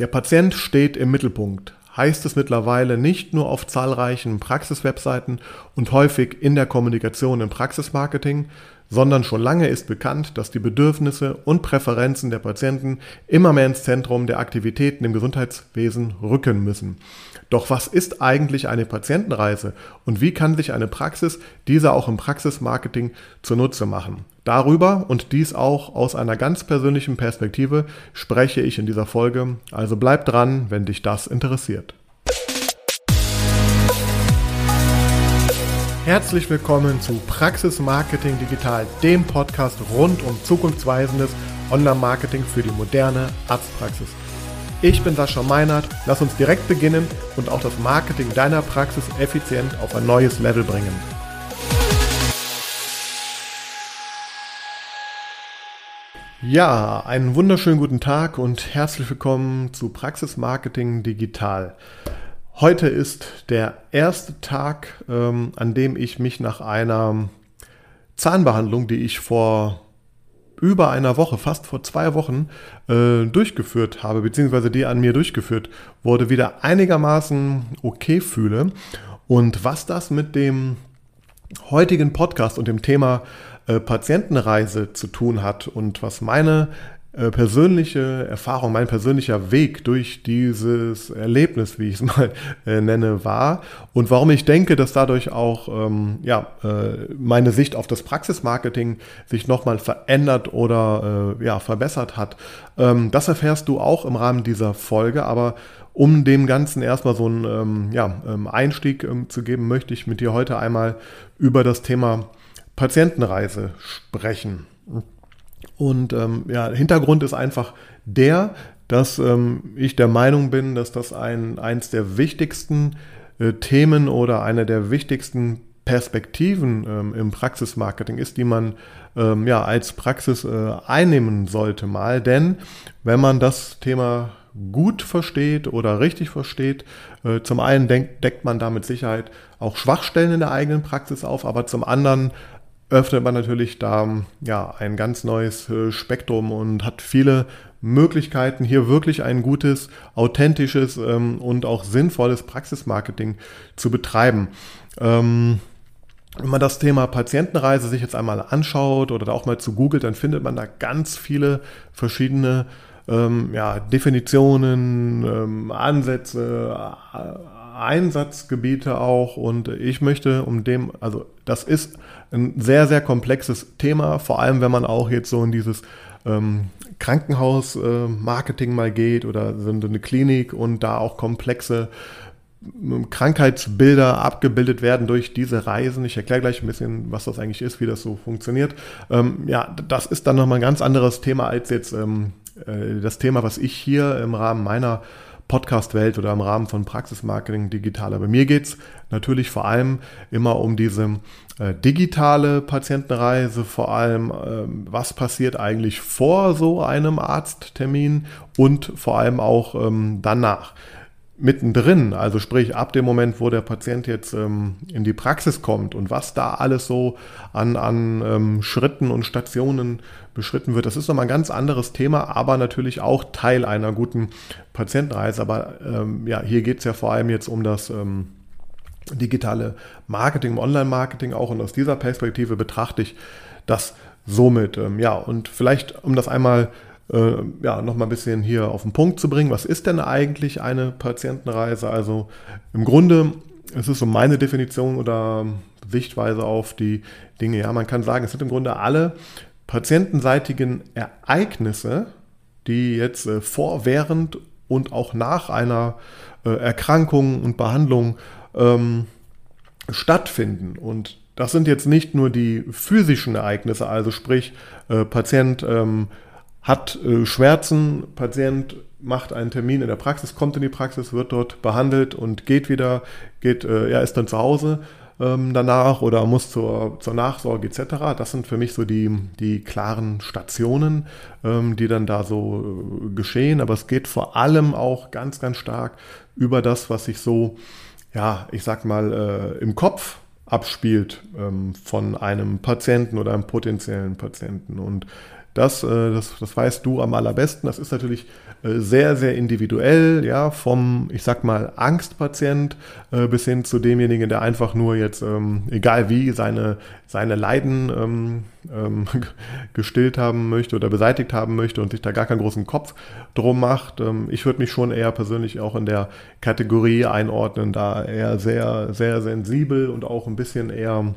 Der Patient steht im Mittelpunkt, heißt es mittlerweile nicht nur auf zahlreichen Praxiswebseiten und häufig in der Kommunikation im Praxismarketing, sondern schon lange ist bekannt, dass die Bedürfnisse und Präferenzen der Patienten immer mehr ins Zentrum der Aktivitäten im Gesundheitswesen rücken müssen. Doch was ist eigentlich eine Patientenreise und wie kann sich eine Praxis diese auch im Praxismarketing zunutze machen? Darüber und dies auch aus einer ganz persönlichen Perspektive spreche ich in dieser Folge, also bleib dran, wenn dich das interessiert. Herzlich willkommen zu Praxis Marketing Digital, dem Podcast rund um zukunftsweisendes Online-Marketing für die moderne Arztpraxis. Ich bin Sascha Meinert. Lass uns direkt beginnen und auch das Marketing deiner Praxis effizient auf ein neues Level bringen. Ja, einen wunderschönen guten Tag und herzlich willkommen zu Praxis Marketing Digital. Heute ist der erste Tag, ähm, an dem ich mich nach einer Zahnbehandlung, die ich vor über einer Woche, fast vor zwei Wochen, äh, durchgeführt habe, beziehungsweise die an mir durchgeführt wurde, wieder einigermaßen okay fühle. Und was das mit dem heutigen Podcast und dem Thema äh, Patientenreise zu tun hat und was meine äh, persönliche Erfahrung, mein persönlicher Weg durch dieses Erlebnis, wie ich es mal äh, nenne, war und warum ich denke, dass dadurch auch ähm, ja, äh, meine Sicht auf das Praxismarketing sich nochmal verändert oder ja, verbessert hat. Ähm, das erfährst du auch im Rahmen dieser Folge, aber um dem Ganzen erstmal so einen ähm, ja, ähm, Einstieg ähm, zu geben, möchte ich mit dir heute einmal über das Thema Patientenreise sprechen. Und ähm, ja, Hintergrund ist einfach der, dass ähm, ich der Meinung bin, dass das ein, eins der wichtigsten äh, Themen oder eine der wichtigsten Perspektiven ähm, im Praxismarketing ist, die man ähm, ja als Praxis äh, einnehmen sollte mal. Denn wenn man das Thema gut versteht oder richtig versteht, äh, zum einen deckt man da mit Sicherheit auch Schwachstellen in der eigenen Praxis auf, aber zum anderen öffnet man natürlich da ja ein ganz neues äh, Spektrum und hat viele Möglichkeiten, hier wirklich ein gutes, authentisches ähm, und auch sinnvolles Praxismarketing zu betreiben. Ähm, wenn man das Thema Patientenreise sich jetzt einmal anschaut oder da auch mal zu googelt, dann findet man da ganz viele verschiedene ähm, ja, Definitionen, ähm, Ansätze, Einsatzgebiete auch und ich möchte um dem, also das ist ein sehr, sehr komplexes Thema, vor allem wenn man auch jetzt so in dieses ähm, Krankenhaus-Marketing äh, mal geht oder so eine Klinik und da auch komplexe ähm, Krankheitsbilder abgebildet werden durch diese Reisen. Ich erkläre gleich ein bisschen, was das eigentlich ist, wie das so funktioniert. Ähm, ja, das ist dann nochmal ein ganz anderes Thema als jetzt ähm, äh, das Thema, was ich hier im Rahmen meiner Podcast-Welt oder im Rahmen von Praxismarketing digital. Aber mir geht es natürlich vor allem immer um diese äh, digitale Patientenreise, vor allem ähm, was passiert eigentlich vor so einem Arzttermin und vor allem auch ähm, danach mittendrin, also sprich ab dem Moment, wo der Patient jetzt ähm, in die Praxis kommt und was da alles so an, an ähm, Schritten und Stationen beschritten wird, das ist nochmal ein ganz anderes Thema, aber natürlich auch Teil einer guten Patientenreise. Aber ähm, ja, hier geht es ja vor allem jetzt um das ähm, digitale Marketing, Online-Marketing auch und aus dieser Perspektive betrachte ich das somit. Ähm, ja, und vielleicht, um das einmal äh, ja, noch mal ein bisschen hier auf den Punkt zu bringen. Was ist denn eigentlich eine Patientenreise? Also im Grunde es ist so meine Definition oder Sichtweise auf die Dinge. Ja, man kann sagen, es sind im Grunde alle patientenseitigen Ereignisse, die jetzt äh, vor, während und auch nach einer äh, Erkrankung und Behandlung ähm, stattfinden. Und das sind jetzt nicht nur die physischen Ereignisse, also sprich, äh, Patient ähm, hat äh, Schmerzen, Patient macht einen Termin in der Praxis, kommt in die Praxis, wird dort behandelt und geht wieder, geht, äh, er ist dann zu Hause ähm, danach oder muss zur, zur Nachsorge etc. Das sind für mich so die, die klaren Stationen, ähm, die dann da so äh, geschehen. Aber es geht vor allem auch ganz, ganz stark über das, was sich so, ja, ich sag mal, äh, im Kopf abspielt ähm, von einem Patienten oder einem potenziellen Patienten. Und das, äh, das, das weißt du am allerbesten. Das ist natürlich äh, sehr, sehr individuell, ja, vom, ich sag mal, Angstpatient äh, bis hin zu demjenigen, der einfach nur jetzt, ähm, egal wie, seine, seine Leiden ähm, ähm, gestillt haben möchte oder beseitigt haben möchte und sich da gar keinen großen Kopf drum macht. Ähm, ich würde mich schon eher persönlich auch in der Kategorie einordnen, da eher sehr, sehr sensibel und auch ein bisschen eher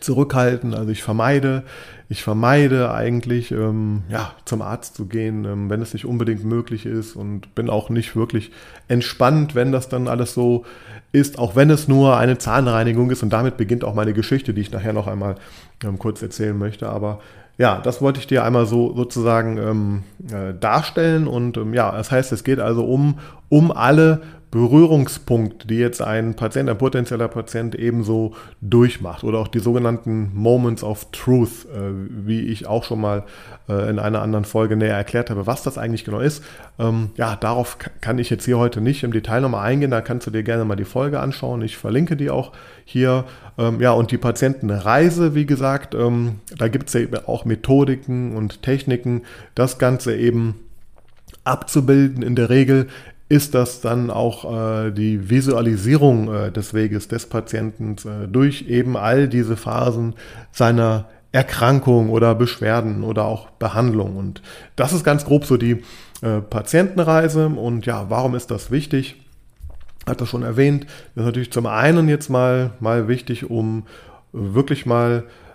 zurückhalten. Also ich vermeide, ich vermeide eigentlich, ähm, ja, zum Arzt zu gehen, ähm, wenn es nicht unbedingt möglich ist und bin auch nicht wirklich entspannt, wenn das dann alles so ist, auch wenn es nur eine Zahnreinigung ist und damit beginnt auch meine Geschichte, die ich nachher noch einmal ähm, kurz erzählen möchte. Aber ja, das wollte ich dir einmal so sozusagen ähm, äh, darstellen und ähm, ja, das heißt, es geht also um, um alle Berührungspunkte, die jetzt ein Patient, ein potenzieller Patient ebenso durchmacht oder auch die sogenannten Moments of Truth, äh, wie ich auch schon mal äh, in einer anderen Folge näher erklärt habe, was das eigentlich genau ist. Ähm, ja, darauf kann ich jetzt hier heute nicht im Detail nochmal eingehen, da kannst du dir gerne mal die Folge anschauen. Ich verlinke die auch hier. Ähm, ja, und die Patientenreise, wie gesagt, ähm, da gibt es ja auch Methodiken und Techniken, das Ganze eben abzubilden. In der Regel ist das dann auch äh, die Visualisierung äh, des Weges des Patienten äh, durch eben all diese Phasen seiner Erkrankung oder Beschwerden oder auch Behandlung. Und das ist ganz grob so die äh, Patientenreise. Und ja, warum ist das wichtig? Hat das schon erwähnt. Das ist natürlich zum einen jetzt mal, mal wichtig, um wirklich mal äh,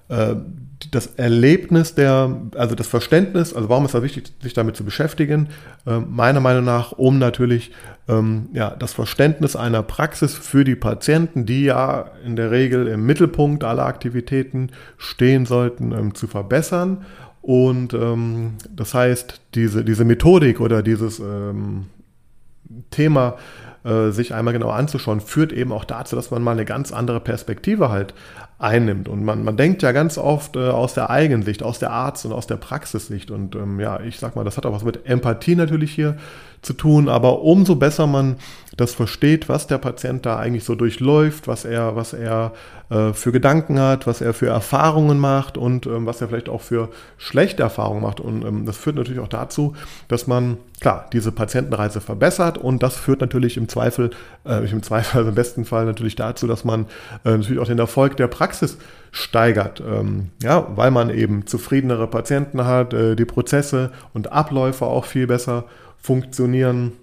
das Erlebnis der, also das Verständnis, also warum ist es wichtig, sich damit zu beschäftigen? Äh, meiner Meinung nach, um natürlich ähm, ja, das Verständnis einer Praxis für die Patienten, die ja in der Regel im Mittelpunkt aller Aktivitäten stehen sollten, ähm, zu verbessern. Und ähm, das heißt, diese, diese Methodik oder dieses ähm, Thema äh, sich einmal genau anzuschauen, führt eben auch dazu, dass man mal eine ganz andere Perspektive halt einnimmt. Und man, man denkt ja ganz oft äh, aus der Eigensicht, aus der Arzt- und aus der Praxissicht. Und ähm, ja, ich sag mal, das hat auch was mit Empathie natürlich hier zu tun, aber umso besser man das versteht, was der Patient da eigentlich so durchläuft, was er, was er äh, für Gedanken hat, was er für Erfahrungen macht und ähm, was er vielleicht auch für schlechte Erfahrungen macht. Und ähm, das führt natürlich auch dazu, dass man, klar, diese Patientenreise verbessert und das führt natürlich im Zweifel, äh, im Zweifel, also im besten Fall natürlich dazu, dass man äh, natürlich auch den Erfolg der Praxis steigert. Ähm, ja, weil man eben zufriedenere Patienten hat, äh, die Prozesse und Abläufe auch viel besser funktionieren.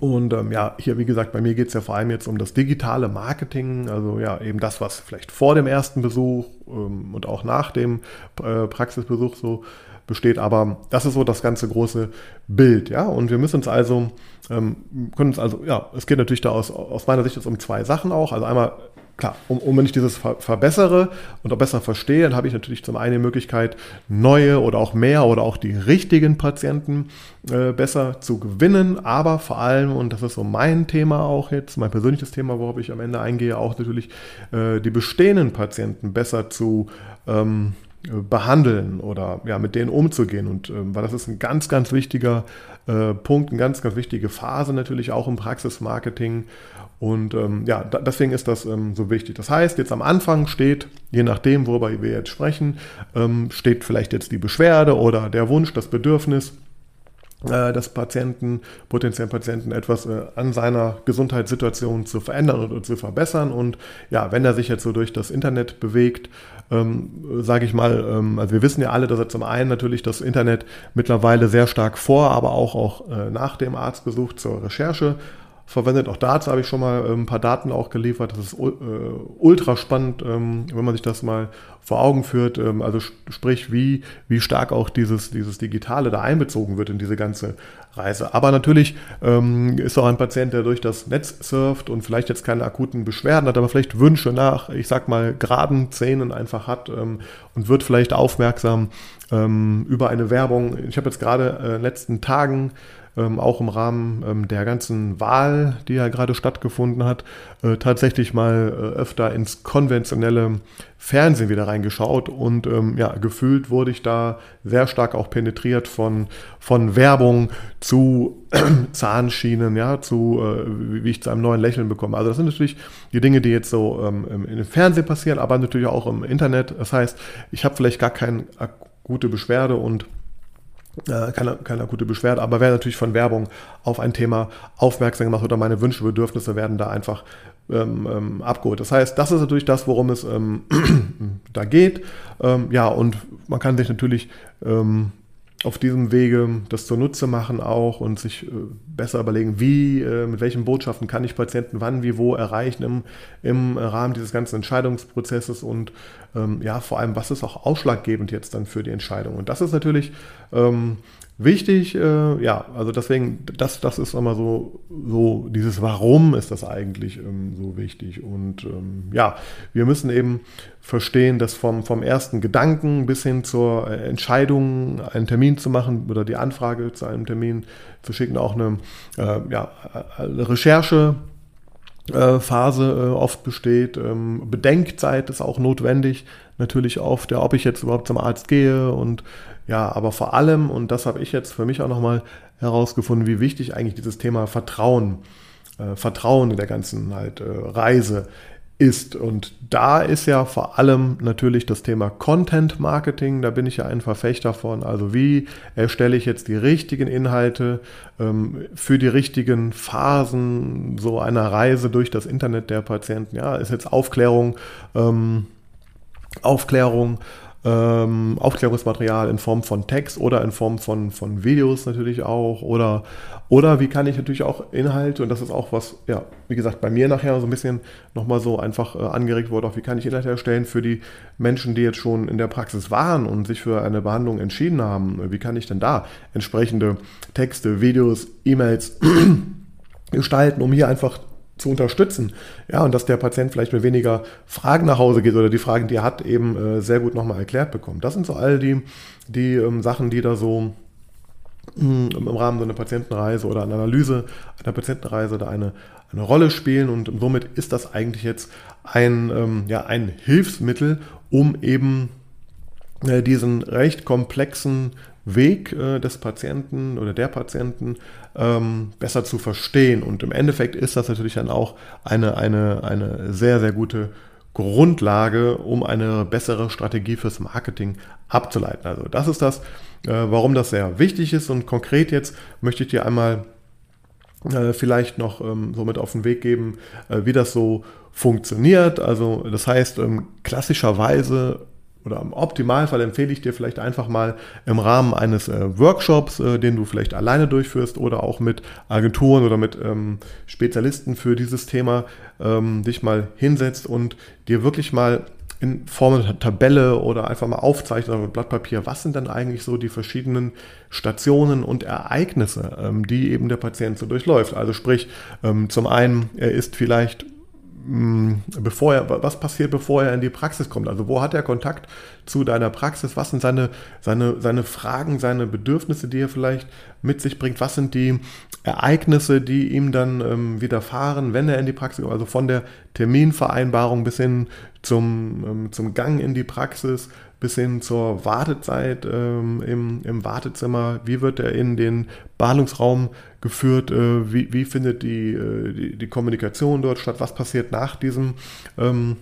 Und ähm, ja, hier, wie gesagt, bei mir geht es ja vor allem jetzt um das digitale Marketing, also ja, eben das, was vielleicht vor dem ersten Besuch ähm, und auch nach dem äh, Praxisbesuch so besteht. Aber das ist so das ganze große Bild, ja. Und wir müssen uns also, ähm, können uns also, ja, es geht natürlich da aus, aus meiner Sicht jetzt um zwei Sachen auch. Also einmal klar, um, um, wenn ich dieses ver verbessere und auch besser verstehe, dann habe ich natürlich zum einen die Möglichkeit, neue oder auch mehr oder auch die richtigen Patienten äh, besser zu gewinnen, aber vor allem, und das ist so mein Thema auch jetzt, mein persönliches Thema, worauf ich am Ende eingehe, auch natürlich äh, die bestehenden Patienten besser zu ähm, behandeln oder ja, mit denen umzugehen. Und ähm, weil das ist ein ganz, ganz wichtiger äh, Punkt, eine ganz, ganz wichtige Phase natürlich auch im Praxismarketing. Und ähm, ja, da, deswegen ist das ähm, so wichtig. Das heißt, jetzt am Anfang steht, je nachdem, worüber wir jetzt sprechen, ähm, steht vielleicht jetzt die Beschwerde oder der Wunsch, das Bedürfnis äh, des Patienten, potenziellen Patienten etwas äh, an seiner Gesundheitssituation zu verändern oder zu verbessern. Und ja, wenn er sich jetzt so durch das Internet bewegt, ähm, sage ich mal, ähm, also wir wissen ja alle, dass er zum einen natürlich das Internet mittlerweile sehr stark vor, aber auch, auch äh, nach dem Arztbesuch zur Recherche verwendet. Auch dazu habe ich schon mal ähm, ein paar Daten auch geliefert. Das ist äh, ultra spannend, ähm, wenn man sich das mal vor Augen führt. Ähm, also sprich, wie, wie stark auch dieses, dieses Digitale da einbezogen wird in diese ganze Reise. Aber natürlich ist auch ein Patient, der durch das Netz surft und vielleicht jetzt keine akuten Beschwerden hat, aber vielleicht Wünsche nach, ich sag mal, geraden Zähnen einfach hat und wird vielleicht aufmerksam über eine Werbung. Ich habe jetzt gerade äh, in den letzten Tagen ähm, auch im Rahmen ähm, der ganzen Wahl, die ja gerade stattgefunden hat, äh, tatsächlich mal äh, öfter ins konventionelle Fernsehen wieder reingeschaut und ähm, ja, gefühlt wurde ich da sehr stark auch penetriert von, von Werbung zu Zahnschienen, ja, zu äh, wie ich zu einem neuen Lächeln bekomme. Also das sind natürlich die Dinge, die jetzt so ähm, im Fernsehen passieren, aber natürlich auch im Internet. Das heißt, ich habe vielleicht gar keinen gute Beschwerde und äh, keine, keine gute Beschwerde, aber wer natürlich von Werbung auf ein Thema aufmerksam gemacht oder meine Wünsche, Bedürfnisse werden da einfach ähm, ähm, abgeholt. Das heißt, das ist natürlich das, worum es ähm, da geht. Ähm, ja, und man kann sich natürlich ähm, auf diesem Wege das zunutze machen auch und sich äh, besser überlegen, wie, äh, mit welchen Botschaften kann ich Patienten wann, wie, wo erreichen im, im Rahmen dieses ganzen Entscheidungsprozesses und ähm, ja, vor allem, was ist auch ausschlaggebend jetzt dann für die Entscheidung. Und das ist natürlich ähm, wichtig, äh, ja, also deswegen, das, das ist immer so, so dieses Warum ist das eigentlich ähm, so wichtig. Und ähm, ja, wir müssen eben verstehen, dass vom, vom ersten Gedanken bis hin zur Entscheidung, einen Termin zu machen oder die Anfrage zu einem Termin zu schicken, auch eine, äh, ja, eine Recherche Phase äh, oft besteht. Ähm, Bedenkzeit ist auch notwendig, natürlich oft, ja, ob ich jetzt überhaupt zum Arzt gehe und ja, aber vor allem, und das habe ich jetzt für mich auch nochmal herausgefunden, wie wichtig eigentlich dieses Thema Vertrauen, äh, Vertrauen in der ganzen halt äh, Reise ist. Und da ist ja vor allem natürlich das Thema Content Marketing. Da bin ich ja ein Verfechter von. Also wie erstelle ich jetzt die richtigen Inhalte ähm, für die richtigen Phasen so einer Reise durch das Internet der Patienten? Ja, ist jetzt Aufklärung, ähm, Aufklärung ähm, Aufklärungsmaterial in Form von Text oder in Form von, von Videos natürlich auch. Oder, oder wie kann ich natürlich auch Inhalte, und das ist auch was, ja, wie gesagt, bei mir nachher so ein bisschen nochmal so einfach äh, angeregt wurde, auch wie kann ich Inhalte erstellen für die Menschen, die jetzt schon in der Praxis waren und sich für eine Behandlung entschieden haben. Wie kann ich denn da entsprechende Texte, Videos, E-Mails gestalten, um hier einfach zu unterstützen. Ja, und dass der Patient vielleicht mit weniger Fragen nach Hause geht oder die Fragen, die er hat, eben äh, sehr gut nochmal erklärt bekommt. Das sind so all die, die ähm, Sachen, die da so mh, hm, im Rahmen so einer Patientenreise oder einer Analyse einer Patientenreise da eine, eine Rolle spielen und somit ist das eigentlich jetzt ein, ähm, ja, ein Hilfsmittel, um eben äh, diesen recht komplexen Weg äh, des Patienten oder der Patienten ähm, besser zu verstehen. Und im Endeffekt ist das natürlich dann auch eine, eine, eine sehr, sehr gute Grundlage, um eine bessere Strategie fürs Marketing abzuleiten. Also das ist das, äh, warum das sehr wichtig ist. Und konkret jetzt möchte ich dir einmal äh, vielleicht noch ähm, so mit auf den Weg geben, äh, wie das so funktioniert. Also das heißt, ähm, klassischerweise oder im Optimalfall empfehle ich dir vielleicht einfach mal im Rahmen eines äh, Workshops, äh, den du vielleicht alleine durchführst oder auch mit Agenturen oder mit ähm, Spezialisten für dieses Thema ähm, dich mal hinsetzt und dir wirklich mal in Form einer Tabelle oder einfach mal aufzeichnet auf Blatt Papier, was sind dann eigentlich so die verschiedenen Stationen und Ereignisse, ähm, die eben der Patient so durchläuft. Also sprich, ähm, zum einen, er ist vielleicht bevor er, was passiert, bevor er in die Praxis kommt? Also wo hat er Kontakt zu deiner Praxis? Was sind seine, seine, seine Fragen, seine Bedürfnisse, die er vielleicht mit sich bringt? Was sind die Ereignisse, die ihm dann ähm, widerfahren, wenn er in die Praxis kommt? Also von der Terminvereinbarung bis hin zum, ähm, zum Gang in die Praxis, bis hin zur Wartezeit ähm, im, im Wartezimmer. Wie wird er in den Behandlungsraum geführt? Äh, wie, wie findet die, äh, die, die, Kommunikation dort statt? Was passiert nach diesem, ähm,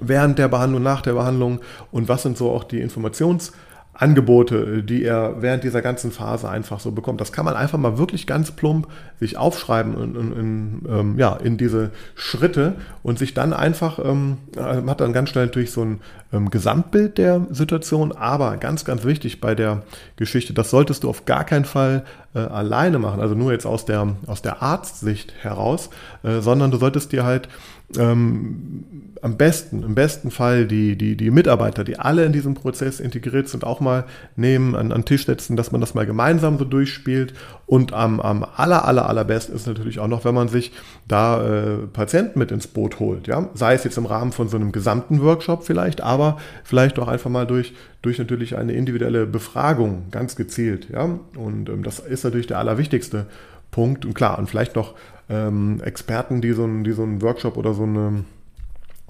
während der Behandlung, nach der Behandlung? Und was sind so auch die Informations- Angebote, die er während dieser ganzen Phase einfach so bekommt. Das kann man einfach mal wirklich ganz plump sich aufschreiben in, in, in ähm, ja, in diese Schritte und sich dann einfach, ähm, man hat dann ganz schnell natürlich so ein ähm, Gesamtbild der Situation, aber ganz, ganz wichtig bei der Geschichte, das solltest du auf gar keinen Fall äh, alleine machen, also nur jetzt aus der, aus der Arztsicht heraus, äh, sondern du solltest dir halt ähm, am besten, im besten Fall die, die, die Mitarbeiter, die alle in diesem Prozess integriert sind, auch mal nehmen, an, an Tisch setzen, dass man das mal gemeinsam so durchspielt. Und am, am aller, aller, allerbesten ist natürlich auch noch, wenn man sich da äh, Patienten mit ins Boot holt. Ja? Sei es jetzt im Rahmen von so einem gesamten Workshop vielleicht, aber vielleicht auch einfach mal durch, durch natürlich eine individuelle Befragung, ganz gezielt. Ja? Und ähm, das ist natürlich der allerwichtigste Punkt. Und klar, und vielleicht noch ähm, Experten, die so, ein, die so einen Workshop oder so eine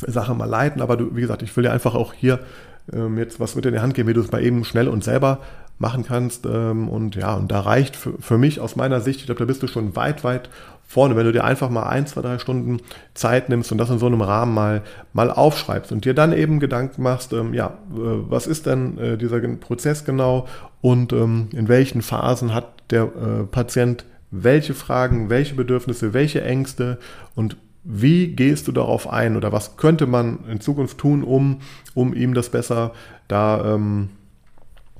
Sache mal leiten. Aber du, wie gesagt, ich will dir einfach auch hier ähm, jetzt was mit in die Hand geben, wie du es mal eben schnell und selber machen kannst. Ähm, und ja, und da reicht für, für mich aus meiner Sicht, ich glaube, da bist du schon weit, weit vorne, wenn du dir einfach mal ein, zwei, drei Stunden Zeit nimmst und das in so einem Rahmen mal, mal aufschreibst und dir dann eben Gedanken machst, ähm, ja, äh, was ist denn äh, dieser Prozess genau und ähm, in welchen Phasen hat der äh, Patient welche Fragen, welche Bedürfnisse, welche Ängste und wie gehst du darauf ein oder was könnte man in Zukunft tun, um, um ihm das besser da ähm,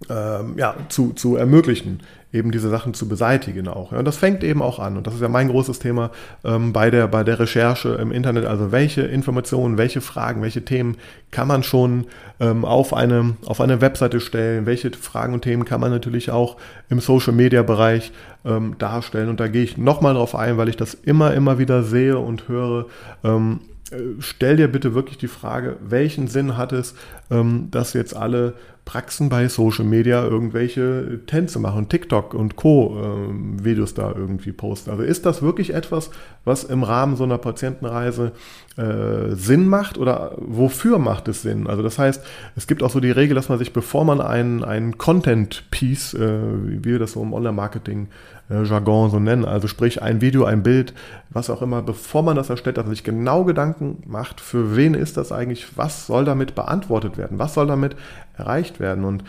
ähm, ja, zu, zu ermöglichen, eben diese Sachen zu beseitigen auch. Ja, und das fängt eben auch an. Und das ist ja mein großes Thema ähm, bei, der, bei der Recherche im Internet. Also welche Informationen, welche Fragen, welche Themen kann man schon ähm, auf, eine, auf eine Webseite stellen? Welche Fragen und Themen kann man natürlich auch im Social-Media-Bereich ähm, darstellen? Und da gehe ich nochmal drauf ein, weil ich das immer, immer wieder sehe und höre. Ähm, äh, stell dir bitte wirklich die Frage, welchen Sinn hat es, ähm, dass jetzt alle Praxen bei Social Media irgendwelche Tänze machen, TikTok und Co. Äh, Videos da irgendwie posten. Also ist das wirklich etwas, was im Rahmen so einer Patientenreise äh, Sinn macht oder wofür macht es Sinn? Also das heißt, es gibt auch so die Regel, dass man sich, bevor man einen, einen Content-Piece, äh, wie wir das so im Online-Marketing äh, Jargon so nennen, also sprich ein Video, ein Bild, was auch immer, bevor man das erstellt, dass man sich genau Gedanken macht, für wen ist das eigentlich, was soll damit beantwortet werden, was soll damit erreicht werden. Und,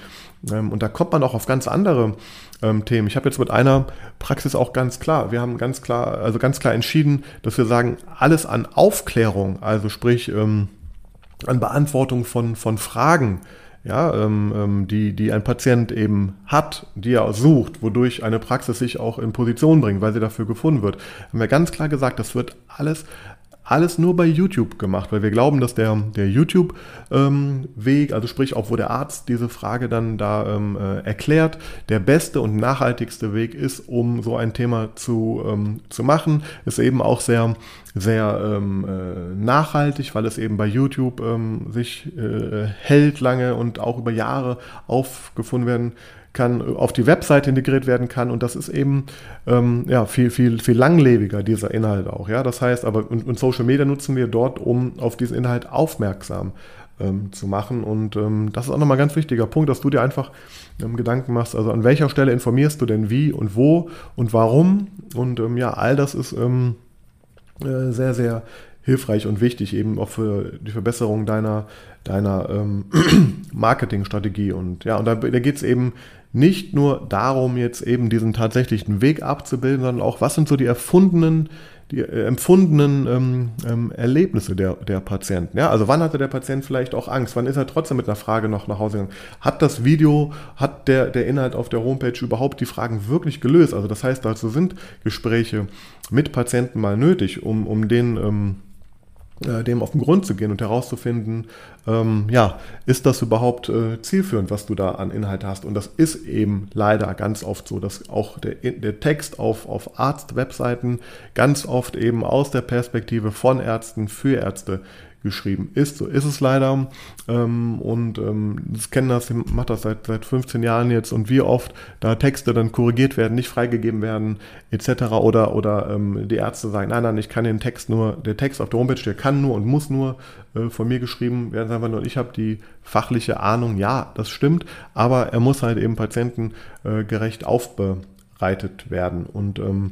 ähm, und da kommt man auch auf ganz andere ähm, Themen. Ich habe jetzt mit einer Praxis auch ganz klar, wir haben ganz klar, also ganz klar entschieden, dass wir sagen, alles an Aufklärung, also sprich ähm, an Beantwortung von, von Fragen, ja, ähm, ähm, die, die ein Patient eben hat, die er sucht, wodurch eine Praxis sich auch in Position bringt, weil sie dafür gefunden wird, haben wir ganz klar gesagt, das wird alles alles nur bei YouTube gemacht, weil wir glauben, dass der, der YouTube-Weg, ähm, also sprich auch wo der Arzt diese Frage dann da ähm, äh, erklärt, der beste und nachhaltigste Weg ist, um so ein Thema zu, ähm, zu machen. Ist eben auch sehr, sehr ähm, äh, nachhaltig, weil es eben bei YouTube ähm, sich äh, hält lange und auch über Jahre aufgefunden werden kann, auf die Webseite integriert werden kann und das ist eben ähm, ja, viel, viel, viel langlebiger, dieser Inhalt auch. Ja? Das heißt, aber und, und Social Media nutzen wir dort, um auf diesen Inhalt aufmerksam ähm, zu machen. Und ähm, das ist auch nochmal ein ganz wichtiger Punkt, dass du dir einfach ähm, Gedanken machst, also an welcher Stelle informierst du denn wie und wo und warum. Und ähm, ja, all das ist ähm, äh, sehr, sehr hilfreich und wichtig, eben auch für die Verbesserung deiner, deiner ähm, Marketingstrategie. Und ja, und da, da geht es eben nicht nur darum, jetzt eben diesen tatsächlichen Weg abzubilden, sondern auch, was sind so die erfundenen, die äh, empfundenen ähm, ähm, Erlebnisse der, der Patienten. Ja, also wann hatte der Patient vielleicht auch Angst? Wann ist er trotzdem mit einer Frage noch nach Hause gegangen? Hat das Video, hat der, der Inhalt auf der Homepage überhaupt die Fragen wirklich gelöst? Also das heißt, dazu sind Gespräche mit Patienten mal nötig, um, um den ähm, äh, dem auf den Grund zu gehen und herauszufinden, ähm, ja, ist das überhaupt äh, zielführend, was du da an Inhalt hast? Und das ist eben leider ganz oft so, dass auch der, der Text auf, auf Arzt-Webseiten ganz oft eben aus der Perspektive von Ärzten für Ärzte geschrieben ist. So ist es leider. Ähm, und ähm, das kennen das, macht das seit, seit 15 Jahren jetzt und wie oft da Texte dann korrigiert werden, nicht freigegeben werden, etc. Oder, oder ähm, die Ärzte sagen, nein, nein, ich kann den Text nur, der Text auf der Homepage, der kann nur und muss nur äh, von mir geschrieben werden, einfach nur, ich habe die fachliche Ahnung, ja, das stimmt, aber er muss halt eben patientengerecht aufbereitet werden. Und ähm,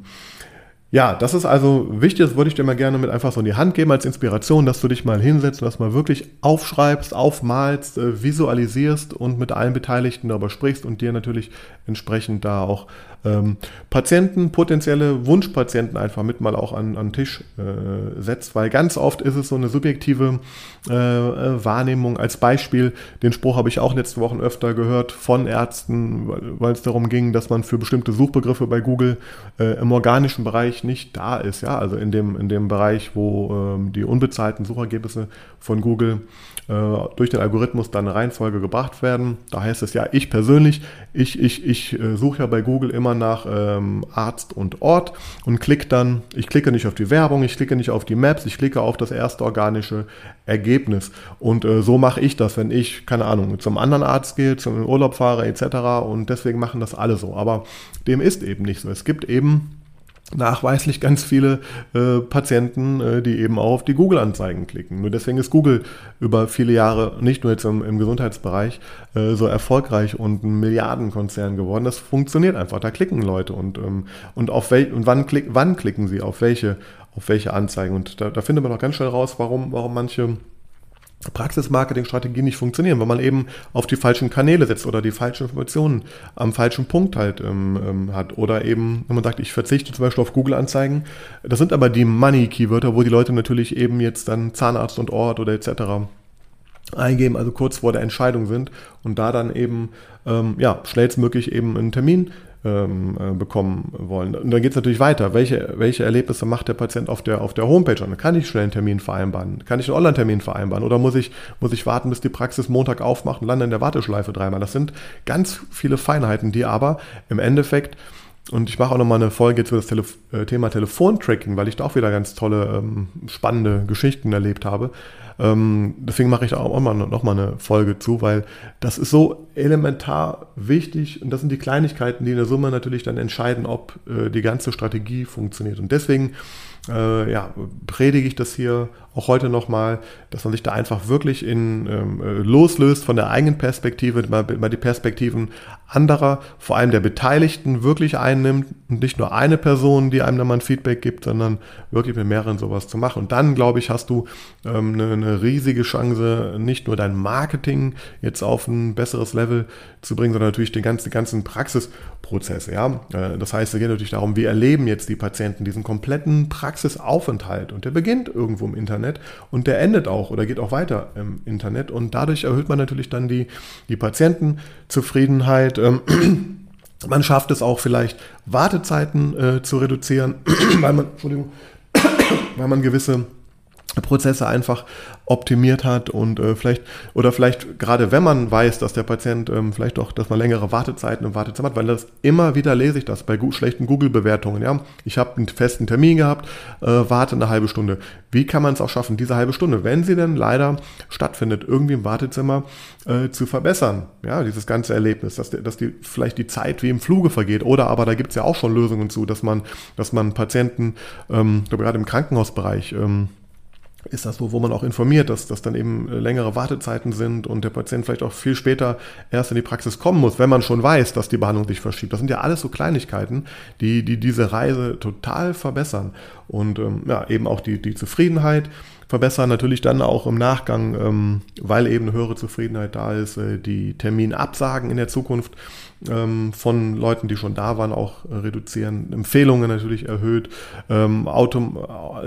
ja, das ist also wichtig, das würde ich dir mal gerne mit einfach so in die Hand geben als Inspiration, dass du dich mal hinsetzt und das mal wirklich aufschreibst, aufmalst, äh, visualisierst und mit allen Beteiligten darüber sprichst und dir natürlich entsprechend da auch ähm, Patienten, potenzielle Wunschpatienten einfach mit mal auch an, den Tisch äh, setzt, weil ganz oft ist es so eine subjektive äh, äh, Wahrnehmung. Als Beispiel, den Spruch habe ich auch letzte Wochen öfter gehört von Ärzten, weil es darum ging, dass man für bestimmte Suchbegriffe bei Google äh, im organischen Bereich nicht da ist, ja, also in dem, in dem Bereich, wo ähm, die unbezahlten Suchergebnisse von Google durch den Algorithmus dann Reihenfolge gebracht werden. Da heißt es ja, ich persönlich, ich, ich, ich äh, suche ja bei Google immer nach ähm, Arzt und Ort und klicke dann, ich klicke nicht auf die Werbung, ich klicke nicht auf die Maps, ich klicke auf das erste organische Ergebnis. Und äh, so mache ich das, wenn ich, keine Ahnung, zum anderen Arzt gehe, zum Urlaub fahre etc. Und deswegen machen das alle so. Aber dem ist eben nicht so. Es gibt eben nachweislich ganz viele äh, Patienten, äh, die eben auch auf die Google-Anzeigen klicken. Nur deswegen ist Google über viele Jahre, nicht nur jetzt im, im Gesundheitsbereich, äh, so erfolgreich und ein Milliardenkonzern geworden. Das funktioniert einfach. Da klicken Leute und, ähm, und auf wel und wann, klick wann klicken sie auf welche, auf welche Anzeigen. Und da, da findet man auch ganz schnell raus, warum, warum manche Praxismarketingstrategien nicht funktionieren, weil man eben auf die falschen Kanäle setzt oder die falschen Informationen am falschen Punkt halt ähm, ähm, hat. Oder eben, wenn man sagt, ich verzichte zum Beispiel auf Google-Anzeigen. Das sind aber die Money-Keywörter, wo die Leute natürlich eben jetzt dann Zahnarzt und Ort oder etc. eingeben, also kurz vor der Entscheidung sind und da dann eben ähm, ja, schnellstmöglich eben einen Termin ähm, äh, bekommen wollen. Und dann geht es natürlich weiter. Welche, welche Erlebnisse macht der Patient auf der, auf der Homepage? Und kann ich schnell einen Termin vereinbaren? Kann ich einen Online-Termin vereinbaren? Oder muss ich, muss ich warten, bis die Praxis Montag aufmacht und lande in der Warteschleife dreimal? Das sind ganz viele Feinheiten, die aber im Endeffekt und ich mache auch nochmal eine Folge für das Telef äh, Thema Telefontracking, weil ich da auch wieder ganz tolle, ähm, spannende Geschichten erlebt habe. Ähm, deswegen mache ich da auch mal noch mal eine Folge zu, weil das ist so elementar wichtig und das sind die Kleinigkeiten, die in der Summe natürlich dann entscheiden, ob äh, die ganze Strategie funktioniert. Und deswegen äh, ja, predige ich das hier auch heute nochmal, dass man sich da einfach wirklich in, ähm, äh, loslöst von der eigenen Perspektive, mal, mal die Perspektiven anderer, vor allem der Beteiligten, wirklich einnimmt und nicht nur eine Person, die einem dann mal ein Feedback gibt, sondern wirklich mit mehreren sowas zu machen. Und dann, glaube ich, hast du ähm, eine, eine riesige Chance, nicht nur dein Marketing jetzt auf ein besseres Level zu bringen, sondern natürlich den ganzen, ganzen Praxisprozess. Ja? Äh, das heißt, es geht natürlich darum, wie erleben jetzt die Patienten diesen kompletten Praxisaufenthalt. Und der beginnt irgendwo im Internet und der endet auch oder geht auch weiter im Internet. Und dadurch erhöht man natürlich dann die, die Patientenzufriedenheit. Ähm, man schafft es auch vielleicht, Wartezeiten äh, zu reduzieren, weil man, Entschuldigung, weil man gewisse Prozesse einfach optimiert hat und äh, vielleicht oder vielleicht gerade wenn man weiß, dass der Patient ähm, vielleicht auch, dass man längere Wartezeiten im Wartezimmer hat, weil das immer wieder lese ich das bei gut, schlechten Google-Bewertungen. Ja, ich habe einen festen Termin gehabt, äh, warte eine halbe Stunde. Wie kann man es auch schaffen, diese halbe Stunde, wenn sie denn leider stattfindet, irgendwie im Wartezimmer äh, zu verbessern? Ja, dieses ganze Erlebnis, dass, dass die vielleicht die Zeit wie im Fluge vergeht oder aber da gibt es ja auch schon Lösungen zu, dass man, dass man Patienten, ähm, gerade im Krankenhausbereich ähm, ist das so, wo man auch informiert, dass das dann eben äh, längere Wartezeiten sind und der Patient vielleicht auch viel später erst in die Praxis kommen muss, wenn man schon weiß, dass die Behandlung sich verschiebt. Das sind ja alles so Kleinigkeiten, die, die diese Reise total verbessern und ähm, ja, eben auch die, die Zufriedenheit verbessern. Natürlich dann auch im Nachgang, ähm, weil eben eine höhere Zufriedenheit da ist, äh, die Terminabsagen in der Zukunft ähm, von Leuten, die schon da waren, auch äh, reduzieren. Empfehlungen natürlich erhöht. Ähm, Auto,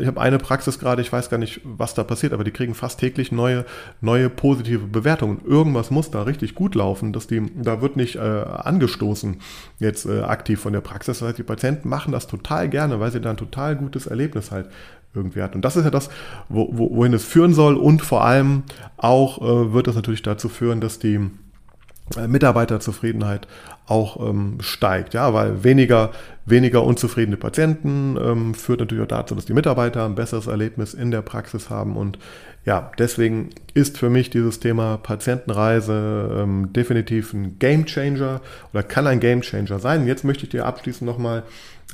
ich habe eine Praxis gerade, ich weiß gar nicht, was da passiert, aber die kriegen fast täglich neue, neue positive Bewertungen. Irgendwas muss da richtig gut laufen, dass die, da wird nicht äh, angestoßen jetzt äh, aktiv von der Praxis. Das heißt, die Patienten machen das total gerne, weil sie da ein total gutes Erlebnis halt irgendwie hat. Und das ist ja das, wo, wo, wohin es führen soll. Und vor allem auch äh, wird es natürlich dazu führen, dass die äh, Mitarbeiterzufriedenheit auch ähm, steigt, ja, weil weniger, weniger unzufriedene Patienten ähm, führt natürlich auch dazu, dass die Mitarbeiter ein besseres Erlebnis in der Praxis haben und ja, deswegen ist für mich dieses Thema Patientenreise ähm, definitiv ein Gamechanger oder kann ein Gamechanger sein. Jetzt möchte ich dir abschließend nochmal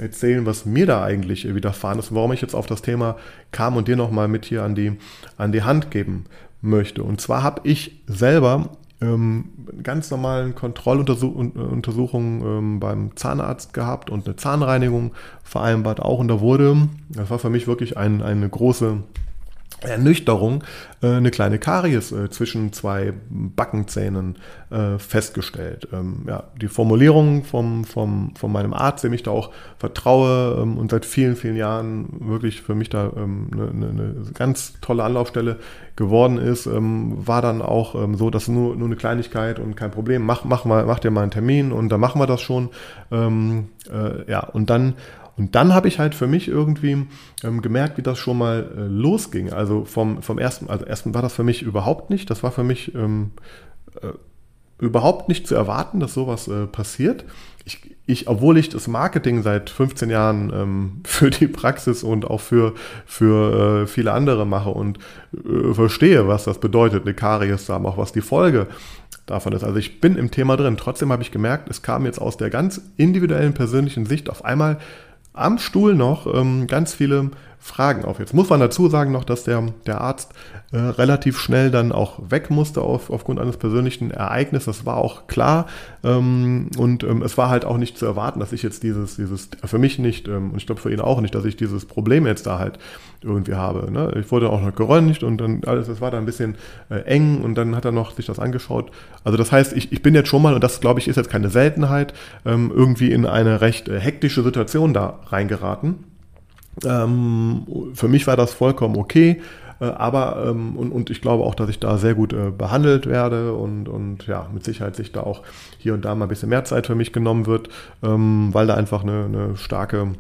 erzählen, was mir da eigentlich widerfahren ist warum ich jetzt auf das Thema kam und dir nochmal mit hier an die, an die Hand geben möchte. Und zwar habe ich selber ähm, ganz normalen Kontrolluntersuchungen ähm, beim Zahnarzt gehabt und eine Zahnreinigung vereinbart auch. Und da wurde, das war für mich wirklich ein, eine große Ernüchterung äh, eine kleine Karies äh, zwischen zwei Backenzähnen äh, festgestellt. Ähm, ja, die Formulierung vom, vom, von meinem Arzt, dem ich da auch vertraue ähm, und seit vielen, vielen Jahren wirklich für mich da ähm, eine, eine ganz tolle Anlaufstelle geworden ist, ähm, war dann auch ähm, so, dass nur, nur eine Kleinigkeit und kein Problem, mach, mach, mal, mach dir mal einen Termin und dann machen wir das schon. Ähm, äh, ja, und dann und dann habe ich halt für mich irgendwie ähm, gemerkt, wie das schon mal äh, losging. Also vom, vom ersten, also ersten war das für mich überhaupt nicht. Das war für mich ähm, äh, überhaupt nicht zu erwarten, dass sowas äh, passiert. Ich, ich, obwohl ich das Marketing seit 15 Jahren ähm, für die Praxis und auch für, für äh, viele andere mache und äh, verstehe, was das bedeutet, eine Karies zu haben, auch was die Folge davon ist. Also ich bin im Thema drin. Trotzdem habe ich gemerkt, es kam jetzt aus der ganz individuellen persönlichen Sicht auf einmal am Stuhl noch ähm, ganz viele Fragen auf. Jetzt muss man dazu sagen noch, dass der, der Arzt äh, relativ schnell dann auch weg musste auf, aufgrund eines persönlichen Ereignisses. Das war auch klar. Ähm, und ähm, es war halt auch nicht zu erwarten, dass ich jetzt dieses, dieses für mich nicht, ähm, und ich glaube für ihn auch nicht, dass ich dieses Problem jetzt da halt irgendwie habe. Ne? Ich wurde auch noch geröntgt und dann alles, das war da ein bisschen äh, eng und dann hat er noch sich das angeschaut. Also das heißt, ich, ich bin jetzt schon mal, und das glaube ich ist jetzt keine Seltenheit, ähm, irgendwie in eine recht äh, hektische Situation da reingeraten. Ähm, für mich war das vollkommen okay. Äh, aber, ähm, und, und ich glaube auch, dass ich da sehr gut äh, behandelt werde und, und ja, mit Sicherheit sich da auch hier und da mal ein bisschen mehr Zeit für mich genommen wird, ähm, weil da einfach eine, eine starke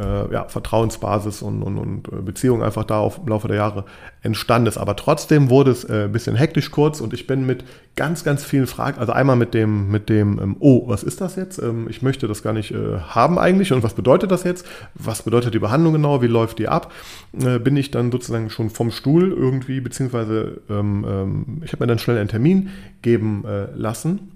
äh, ja, Vertrauensbasis und, und, und äh, Beziehung einfach da auf, im Laufe der Jahre entstanden ist. Aber trotzdem wurde es äh, ein bisschen hektisch kurz und ich bin mit ganz, ganz vielen Fragen, also einmal mit dem, mit dem, ähm, oh, was ist das jetzt? Ähm, ich möchte das gar nicht äh, haben eigentlich und was bedeutet das jetzt? Was bedeutet die Behandlung genau? Wie läuft die ab? Äh, bin ich dann sozusagen schon vom Stuhl irgendwie, beziehungsweise ähm, ähm ich habe mir dann schnell einen Termin geben äh, lassen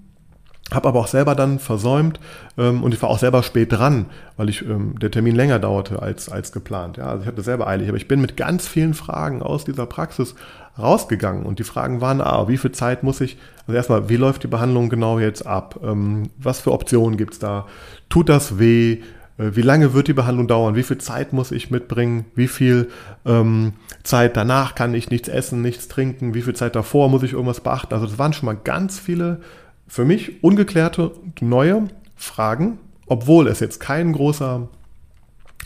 habe aber auch selber dann versäumt ähm, und ich war auch selber spät dran, weil ich ähm, der Termin länger dauerte als, als geplant. Ja, also ich hatte selber eilig, aber ich bin mit ganz vielen Fragen aus dieser Praxis rausgegangen und die Fragen waren, ah, wie viel Zeit muss ich, also erstmal, wie läuft die Behandlung genau jetzt ab? Ähm, was für Optionen gibt's da? Tut das weh? Äh, wie lange wird die Behandlung dauern? Wie viel Zeit muss ich mitbringen? Wie viel ähm, Zeit danach kann ich nichts essen, nichts trinken? Wie viel Zeit davor muss ich irgendwas beachten? Also das waren schon mal ganz viele für mich ungeklärte neue Fragen, obwohl es jetzt kein großer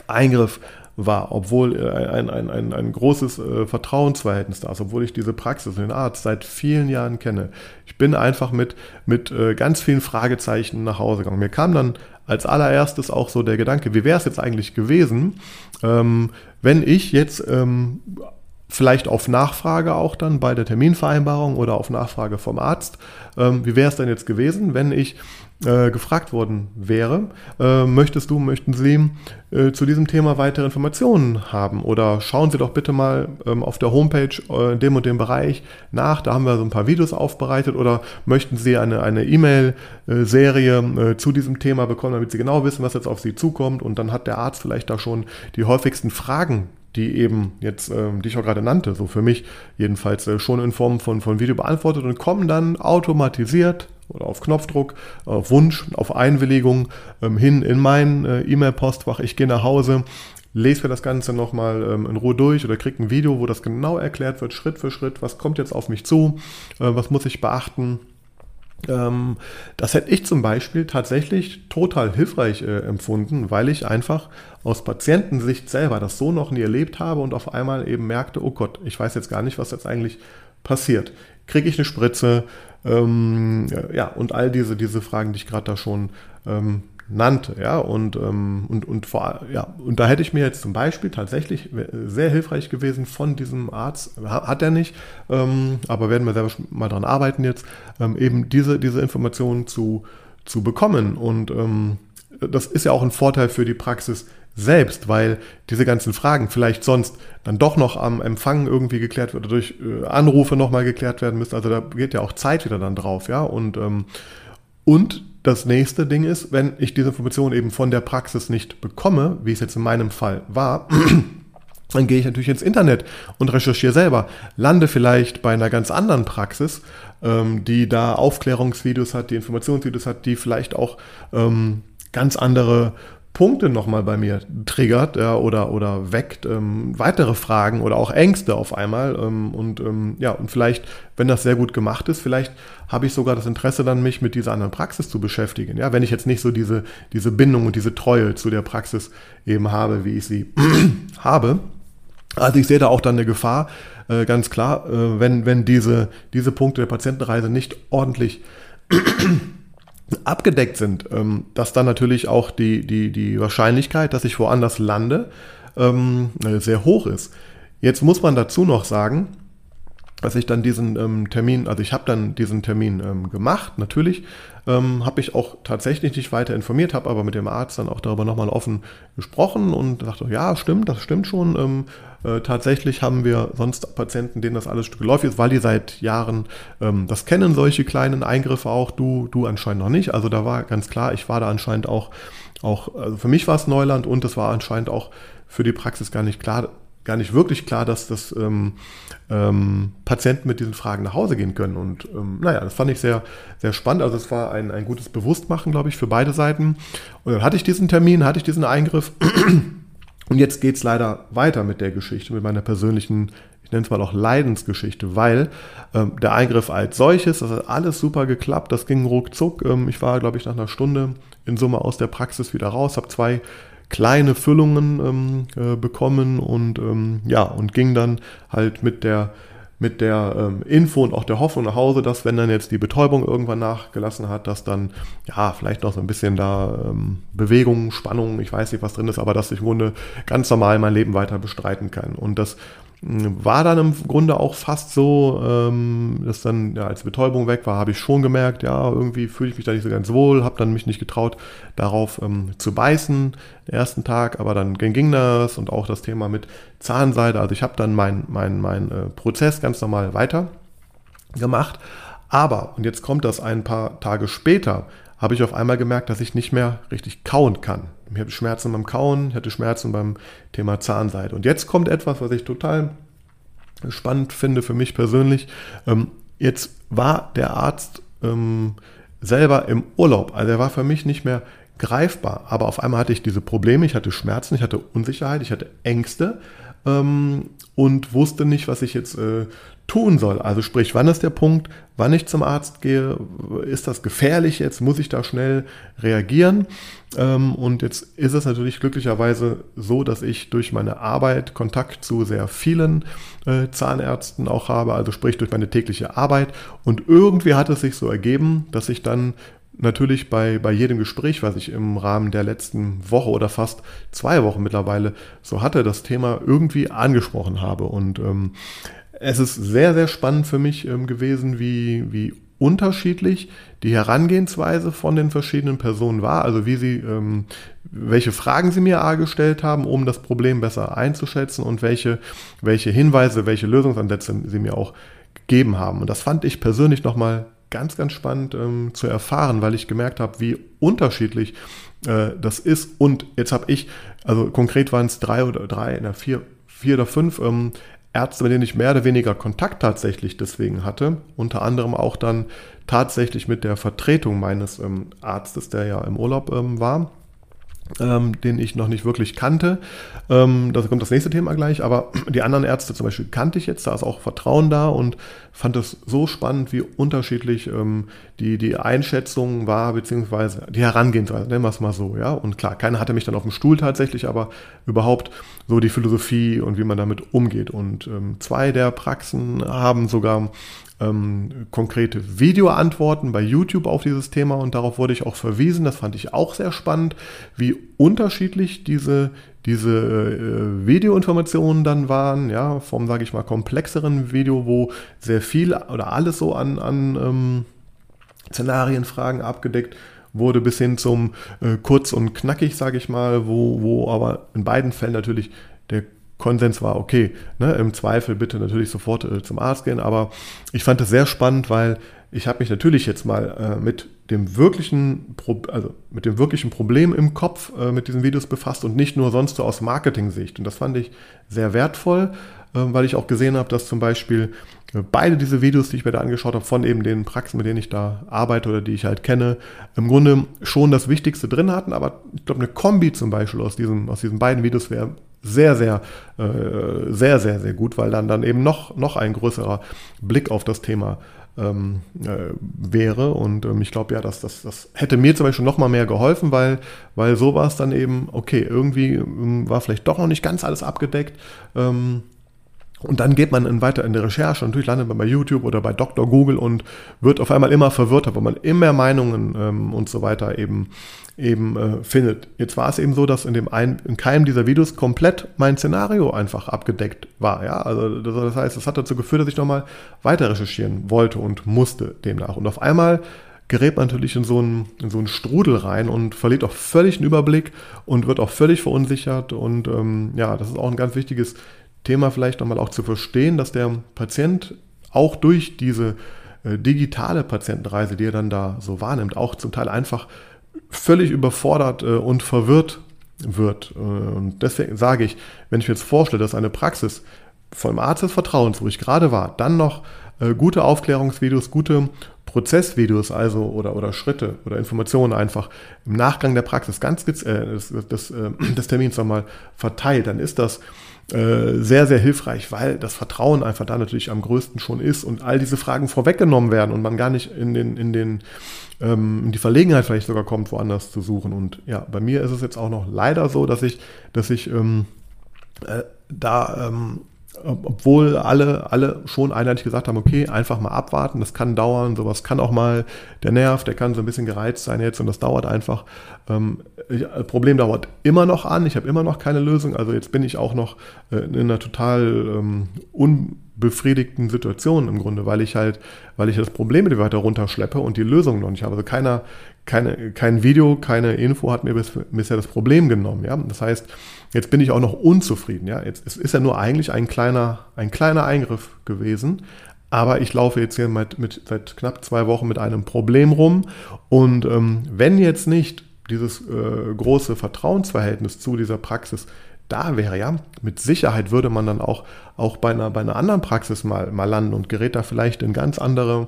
Eingriff war, obwohl äh, ein, ein, ein, ein großes äh, Vertrauensverhältnis da ist, obwohl ich diese Praxis und den Arzt seit vielen Jahren kenne. Ich bin einfach mit, mit äh, ganz vielen Fragezeichen nach Hause gegangen. Mir kam dann als allererstes auch so der Gedanke, wie wäre es jetzt eigentlich gewesen, ähm, wenn ich jetzt ähm, vielleicht auf Nachfrage auch dann bei der Terminvereinbarung oder auf Nachfrage vom Arzt. Ähm, wie wäre es denn jetzt gewesen, wenn ich äh, gefragt worden wäre, äh, möchtest du, möchten Sie äh, zu diesem Thema weitere Informationen haben? Oder schauen Sie doch bitte mal ähm, auf der Homepage äh, in dem und dem Bereich nach, da haben wir so ein paar Videos aufbereitet. Oder möchten Sie eine eine E-Mail-Serie äh, zu diesem Thema bekommen, damit Sie genau wissen, was jetzt auf Sie zukommt? Und dann hat der Arzt vielleicht da schon die häufigsten Fragen die eben jetzt, ähm, die ich auch gerade nannte, so für mich jedenfalls äh, schon in Form von, von Video beantwortet und kommen dann automatisiert oder auf Knopfdruck, auf Wunsch, auf Einwilligung ähm, hin in mein äh, E-Mail-Postfach. Ich gehe nach Hause, lese mir das Ganze nochmal ähm, in Ruhe durch oder kriege ein Video, wo das genau erklärt wird, Schritt für Schritt, was kommt jetzt auf mich zu, äh, was muss ich beachten das hätte ich zum Beispiel tatsächlich total hilfreich äh, empfunden, weil ich einfach aus Patientensicht selber das so noch nie erlebt habe und auf einmal eben merkte, oh Gott, ich weiß jetzt gar nicht, was jetzt eigentlich passiert. Kriege ich eine Spritze? Ähm, ja, und all diese, diese Fragen, die ich gerade da schon ähm, nannte. Ja, und, ähm, und, und, vor, ja, und da hätte ich mir jetzt zum Beispiel tatsächlich sehr hilfreich gewesen von diesem Arzt, hat er nicht, ähm, aber werden wir selber mal dran arbeiten jetzt, ähm, eben diese, diese Informationen zu, zu bekommen. Und ähm, das ist ja auch ein Vorteil für die Praxis selbst, weil diese ganzen Fragen vielleicht sonst dann doch noch am Empfang irgendwie geklärt wird durch äh, Anrufe nochmal geklärt werden müssen. Also da geht ja auch Zeit wieder dann drauf, ja. Und, ähm, und das nächste Ding ist, wenn ich diese Information eben von der Praxis nicht bekomme, wie es jetzt in meinem Fall war, dann gehe ich natürlich ins Internet und recherchiere selber, lande vielleicht bei einer ganz anderen Praxis, ähm, die da Aufklärungsvideos hat, die Informationsvideos hat, die vielleicht auch ähm, ganz andere Punkte nochmal bei mir triggert ja, oder, oder weckt, ähm, weitere Fragen oder auch Ängste auf einmal. Ähm, und ähm, ja, und vielleicht, wenn das sehr gut gemacht ist, vielleicht habe ich sogar das Interesse dann, mich mit dieser anderen Praxis zu beschäftigen. Ja, wenn ich jetzt nicht so diese, diese Bindung und diese Treue zu der Praxis eben habe, wie ich sie habe. Also ich sehe da auch dann eine Gefahr, äh, ganz klar, äh, wenn, wenn diese, diese Punkte der Patientenreise nicht ordentlich abgedeckt sind, ähm, dass dann natürlich auch die, die, die Wahrscheinlichkeit, dass ich woanders lande, ähm, äh, sehr hoch ist. Jetzt muss man dazu noch sagen, dass ich dann diesen ähm, Termin, also ich habe dann diesen Termin gemacht, natürlich, ähm, habe ich auch tatsächlich nicht weiter informiert, habe aber mit dem Arzt dann auch darüber nochmal offen gesprochen und sagte, ja, stimmt, das stimmt schon. Ähm, äh, tatsächlich haben wir sonst Patienten, denen das alles geläufig ist, weil die seit Jahren ähm, das kennen, solche kleinen Eingriffe auch, du, du anscheinend noch nicht. Also da war ganz klar, ich war da anscheinend auch auch, also für mich war es Neuland und es war anscheinend auch für die Praxis gar nicht klar, gar nicht wirklich klar, dass das ähm, ähm, Patienten mit diesen Fragen nach Hause gehen können. Und ähm, naja, das fand ich sehr, sehr spannend. Also es war ein, ein gutes Bewusstmachen, glaube ich, für beide Seiten. Und dann hatte ich diesen Termin, hatte ich diesen Eingriff. Und jetzt geht es leider weiter mit der Geschichte, mit meiner persönlichen, ich nenne es mal auch Leidensgeschichte, weil ähm, der Eingriff als solches, das hat alles super geklappt, das ging ruckzuck. Ähm, ich war, glaube ich, nach einer Stunde in Summe aus der Praxis wieder raus, habe zwei kleine Füllungen ähm, äh, bekommen und ähm, ja, und ging dann halt mit der mit der ähm, Info und auch der Hoffnung nach Hause, dass wenn dann jetzt die Betäubung irgendwann nachgelassen hat, dass dann ja vielleicht noch so ein bisschen da ähm, Bewegung, Spannung, ich weiß nicht, was drin ist, aber dass ich im Grunde ganz normal mein Leben weiter bestreiten kann. Und das war dann im Grunde auch fast so, ähm, dass dann, ja, als Betäubung weg war, habe ich schon gemerkt, ja, irgendwie fühle ich mich da nicht so ganz wohl, habe dann mich nicht getraut, darauf ähm, zu beißen, den ersten Tag, aber dann ging, ging das und auch das Thema mit Zahnseide. Also ich habe dann meinen mein, mein, äh, Prozess ganz normal weiter gemacht. Aber, und jetzt kommt das ein paar Tage später, habe ich auf einmal gemerkt, dass ich nicht mehr richtig kauen kann. Ich hatte Schmerzen beim Kauen, ich hatte Schmerzen beim Thema Zahnseide. Und jetzt kommt etwas, was ich total spannend finde für mich persönlich. Ähm, jetzt war der Arzt ähm, selber im Urlaub. Also er war für mich nicht mehr greifbar. Aber auf einmal hatte ich diese Probleme, ich hatte Schmerzen, ich hatte Unsicherheit, ich hatte Ängste ähm, und wusste nicht, was ich jetzt äh, tun soll. Also sprich, wann ist der Punkt, wann ich zum Arzt gehe, ist das gefährlich jetzt, muss ich da schnell reagieren? Ähm, und jetzt ist es natürlich glücklicherweise so, dass ich durch meine Arbeit Kontakt zu sehr vielen äh, Zahnärzten auch habe, also sprich durch meine tägliche Arbeit. Und irgendwie hat es sich so ergeben, dass ich dann natürlich bei, bei jedem Gespräch, was ich im Rahmen der letzten Woche oder fast zwei Wochen mittlerweile so hatte, das Thema irgendwie angesprochen habe. Und ähm, es ist sehr, sehr spannend für mich ähm, gewesen, wie, wie unterschiedlich die Herangehensweise von den verschiedenen Personen war, also wie sie, ähm, welche Fragen sie mir A gestellt haben, um das Problem besser einzuschätzen und welche, welche Hinweise, welche Lösungsansätze sie mir auch gegeben haben. Und das fand ich persönlich nochmal ganz, ganz spannend ähm, zu erfahren, weil ich gemerkt habe, wie unterschiedlich äh, das ist. Und jetzt habe ich, also konkret waren es drei oder drei, na, vier, vier oder fünf ähm, Ärzte, mit denen ich mehr oder weniger Kontakt tatsächlich deswegen hatte. Unter anderem auch dann tatsächlich mit der Vertretung meines ähm, Arztes, der ja im Urlaub ähm, war ähm, den ich noch nicht wirklich kannte. Ähm, da kommt das nächste Thema gleich, aber die anderen Ärzte zum Beispiel kannte ich jetzt, da ist auch Vertrauen da und fand es so spannend, wie unterschiedlich ähm, die, die Einschätzung war, beziehungsweise die Herangehensweise, nennen wir es mal so, ja. Und klar, keiner hatte mich dann auf dem Stuhl tatsächlich, aber überhaupt so die Philosophie und wie man damit umgeht. Und ähm, zwei der Praxen haben sogar ähm, konkrete Videoantworten bei YouTube auf dieses Thema und darauf wurde ich auch verwiesen. Das fand ich auch sehr spannend, wie unterschiedlich diese, diese äh, Videoinformationen dann waren, ja, vom, sage ich mal, komplexeren Video, wo sehr viel oder alles so an, an ähm, Szenarienfragen abgedeckt wurde, bis hin zum äh, kurz und knackig, sage ich mal, wo, wo aber in beiden Fällen natürlich der Konsens war, okay, ne, im Zweifel bitte natürlich sofort äh, zum Arzt gehen. Aber ich fand das sehr spannend, weil ich habe mich natürlich jetzt mal äh, mit dem wirklichen, Pro also mit dem wirklichen Problem im Kopf äh, mit diesen Videos befasst und nicht nur sonst so aus Marketing-Sicht. Und das fand ich sehr wertvoll, äh, weil ich auch gesehen habe, dass zum Beispiel äh, beide diese Videos, die ich mir da angeschaut habe, von eben den Praxen, mit denen ich da arbeite oder die ich halt kenne, im Grunde schon das Wichtigste drin hatten. Aber ich glaube, eine Kombi zum Beispiel aus, diesem, aus diesen beiden Videos wäre sehr, sehr, äh, sehr, sehr, sehr gut, weil dann, dann eben noch, noch ein größerer Blick auf das Thema ähm, äh, wäre. Und ähm, ich glaube ja, dass das, das hätte mir zum Beispiel noch mal mehr geholfen, weil, weil so war es dann eben, okay, irgendwie ähm, war vielleicht doch noch nicht ganz alles abgedeckt. Ähm, und dann geht man in weiter in der Recherche. Natürlich landet man bei YouTube oder bei Dr. Google und wird auf einmal immer verwirrter, weil man immer Meinungen ähm, und so weiter eben, eben äh, findet. Jetzt war es eben so, dass in, dem ein, in keinem dieser Videos komplett mein Szenario einfach abgedeckt war. Ja? Also das, das heißt, das hat dazu geführt, dass ich nochmal weiter recherchieren wollte und musste demnach. Und auf einmal gerät man natürlich in so, einen, in so einen Strudel rein und verliert auch völlig den Überblick und wird auch völlig verunsichert. Und ähm, ja, das ist auch ein ganz wichtiges Thema vielleicht nochmal auch zu verstehen, dass der Patient auch durch diese äh, digitale Patientenreise, die er dann da so wahrnimmt, auch zum Teil einfach völlig überfordert äh, und verwirrt wird. Äh, und deswegen sage ich, wenn ich mir jetzt vorstelle, dass eine Praxis vom Arzt des Vertrauens, wo ich gerade war, dann noch äh, gute Aufklärungsvideos, gute Prozessvideos, also oder, oder Schritte oder Informationen einfach im Nachgang der Praxis ganz äh, des, des, äh, des Termins nochmal verteilt, dann ist das äh, sehr, sehr hilfreich, weil das Vertrauen einfach da natürlich am größten schon ist und all diese Fragen vorweggenommen werden und man gar nicht in, den, in, den, ähm, in die Verlegenheit vielleicht sogar kommt, woanders zu suchen. Und ja, bei mir ist es jetzt auch noch leider so, dass ich, dass ich ähm, äh, da ähm, obwohl alle, alle schon einheitlich gesagt haben, okay, einfach mal abwarten, das kann dauern, sowas kann auch mal, der Nerv, der kann so ein bisschen gereizt sein jetzt und das dauert einfach. Ähm, das Problem dauert immer noch an, ich habe immer noch keine Lösung, also jetzt bin ich auch noch äh, in einer total ähm, unbefriedigten Situation im Grunde, weil ich halt, weil ich das Problem mit weiter runterschleppe und die Lösung noch nicht habe. Also keiner, keine, kein Video, keine Info hat mir bis, bisher das Problem genommen. Ja? Das heißt, jetzt bin ich auch noch unzufrieden. Ja? Jetzt, es ist ja nur eigentlich ein kleiner, ein kleiner Eingriff gewesen, aber ich laufe jetzt hier mit, mit, seit knapp zwei Wochen mit einem Problem rum. Und ähm, wenn jetzt nicht dieses äh, große Vertrauensverhältnis zu dieser Praxis da wäre, ja, mit Sicherheit würde man dann auch, auch bei, einer, bei einer anderen Praxis mal, mal landen und gerät da vielleicht in ganz andere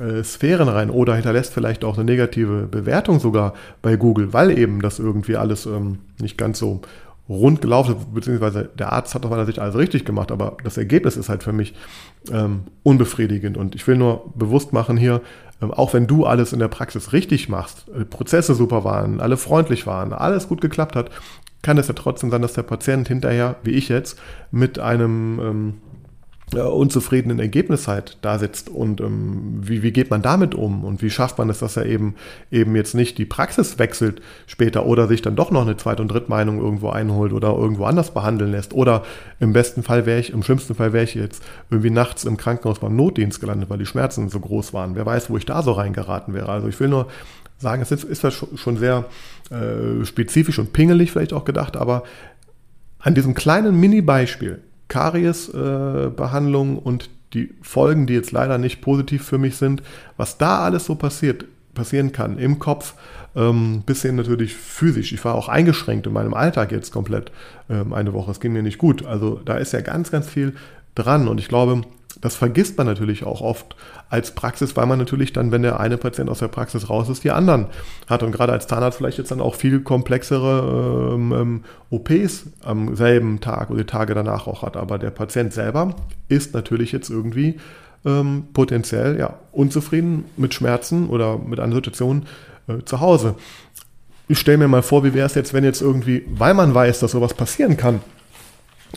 äh, Sphären rein oder hinterlässt vielleicht auch eine negative Bewertung sogar bei Google, weil eben das irgendwie alles ähm, nicht ganz so rund gelaufen beziehungsweise der Arzt hat aus meiner Sicht alles richtig gemacht, aber das Ergebnis ist halt für mich ähm, unbefriedigend. Und ich will nur bewusst machen hier, ähm, auch wenn du alles in der Praxis richtig machst, Prozesse super waren, alle freundlich waren, alles gut geklappt hat, kann es ja trotzdem sein, dass der Patient hinterher, wie ich jetzt, mit einem ähm, äh, unzufriedenen Ergebnis halt da sitzt und ähm, wie, wie geht man damit um und wie schafft man es, dass er eben eben jetzt nicht die Praxis wechselt später oder sich dann doch noch eine Zweit- und Drittmeinung irgendwo einholt oder irgendwo anders behandeln lässt oder im besten Fall wäre ich, im schlimmsten Fall wäre ich jetzt irgendwie nachts im Krankenhaus beim Notdienst gelandet, weil die Schmerzen so groß waren. Wer weiß, wo ich da so reingeraten wäre. Also ich will nur sagen, es ist, ist schon sehr äh, spezifisch und pingelig vielleicht auch gedacht, aber an diesem kleinen Mini-Beispiel Kariesbehandlung äh, und die Folgen, die jetzt leider nicht positiv für mich sind, was da alles so passiert, passieren kann im Kopf, ähm, hin natürlich physisch. Ich war auch eingeschränkt in meinem Alltag jetzt komplett ähm, eine Woche. Es ging mir nicht gut. Also da ist ja ganz, ganz viel dran und ich glaube, das vergisst man natürlich auch oft als Praxis, weil man natürlich dann, wenn der eine Patient aus der Praxis raus ist, die anderen hat. Und gerade als Zahnarzt vielleicht jetzt dann auch viel komplexere ähm, ähm OPs am selben Tag oder die Tage danach auch hat. Aber der Patient selber ist natürlich jetzt irgendwie ähm, potenziell ja, unzufrieden mit Schmerzen oder mit einer Situation äh, zu Hause. Ich stelle mir mal vor, wie wäre es jetzt, wenn jetzt irgendwie, weil man weiß, dass sowas passieren kann,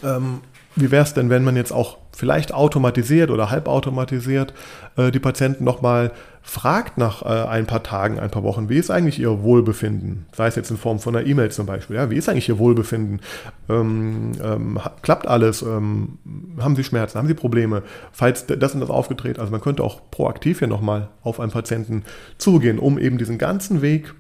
ähm, wie wäre es denn, wenn man jetzt auch vielleicht automatisiert oder halbautomatisiert äh, die Patienten nochmal fragt nach äh, ein paar Tagen, ein paar Wochen, wie ist eigentlich ihr Wohlbefinden? Sei es jetzt in Form von einer E-Mail zum Beispiel. Ja, wie ist eigentlich ihr Wohlbefinden? Ähm, ähm, klappt alles? Ähm, haben Sie Schmerzen? Haben Sie Probleme? Falls das und das aufgetreten, also man könnte auch proaktiv hier nochmal auf einen Patienten zugehen, um eben diesen ganzen Weg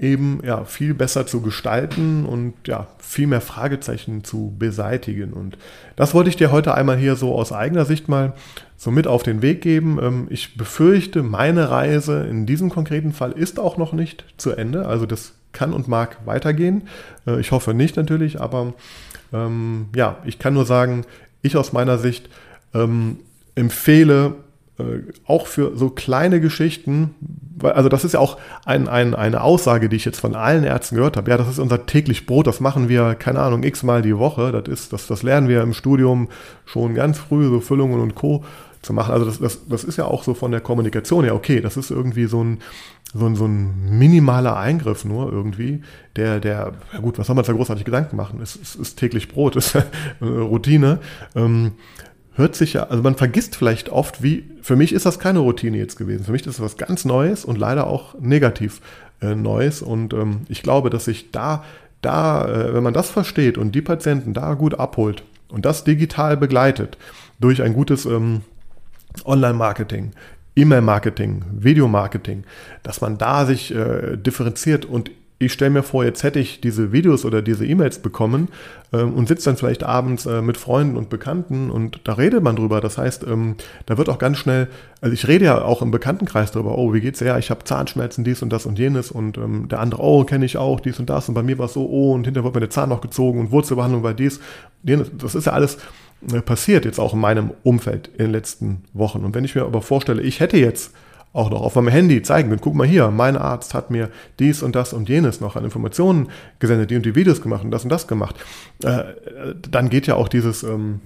eben ja, viel besser zu gestalten und ja, viel mehr Fragezeichen zu beseitigen. Und das wollte ich dir heute einmal hier so aus eigener Sicht mal so mit auf den Weg geben. Ähm, ich befürchte, meine Reise in diesem konkreten Fall ist auch noch nicht zu Ende. Also das kann und mag weitergehen. Äh, ich hoffe nicht natürlich, aber ähm, ja, ich kann nur sagen, ich aus meiner Sicht ähm, empfehle auch für so kleine Geschichten, also das ist ja auch ein, ein, eine Aussage, die ich jetzt von allen Ärzten gehört habe. Ja, das ist unser täglich Brot, das machen wir, keine Ahnung, x-mal die Woche. Das ist, das, das lernen wir im Studium schon ganz früh, so Füllungen und Co. zu machen. Also das, das, das ist ja auch so von der Kommunikation ja okay, das ist irgendwie so ein, so ein, so ein minimaler Eingriff nur irgendwie, der, der, ja gut, was soll man da großartig Gedanken machen? Es, es ist täglich Brot, ist Routine. Ähm, hört sich ja, also man vergisst vielleicht oft, wie, für mich ist das keine Routine jetzt gewesen. Für mich ist das was ganz Neues und leider auch negativ äh, Neues. Und ähm, ich glaube, dass sich da, da, äh, wenn man das versteht und die Patienten da gut abholt und das digital begleitet durch ein gutes ähm, Online-Marketing, E-Mail-Marketing, Videomarketing, dass man da sich äh, differenziert und ich stelle mir vor, jetzt hätte ich diese Videos oder diese E-Mails bekommen ähm, und sitze dann vielleicht abends äh, mit Freunden und Bekannten und da redet man drüber. Das heißt, ähm, da wird auch ganz schnell, also ich rede ja auch im Bekanntenkreis drüber, oh, wie geht's ja, ich habe Zahnschmerzen, dies und das und jenes und ähm, der andere, oh, kenne ich auch, dies und das und bei mir war es so, oh, und hinterher wird mir der Zahn noch gezogen und Wurzelbehandlung bei dies, jenes. Das ist ja alles äh, passiert jetzt auch in meinem Umfeld in den letzten Wochen. Und wenn ich mir aber vorstelle, ich hätte jetzt auch noch auf meinem Handy zeigen können. Guck mal hier, mein Arzt hat mir dies und das und jenes noch an Informationen gesendet, die und die Videos gemacht und das und das gemacht. Äh, dann geht ja auch dieses ähm,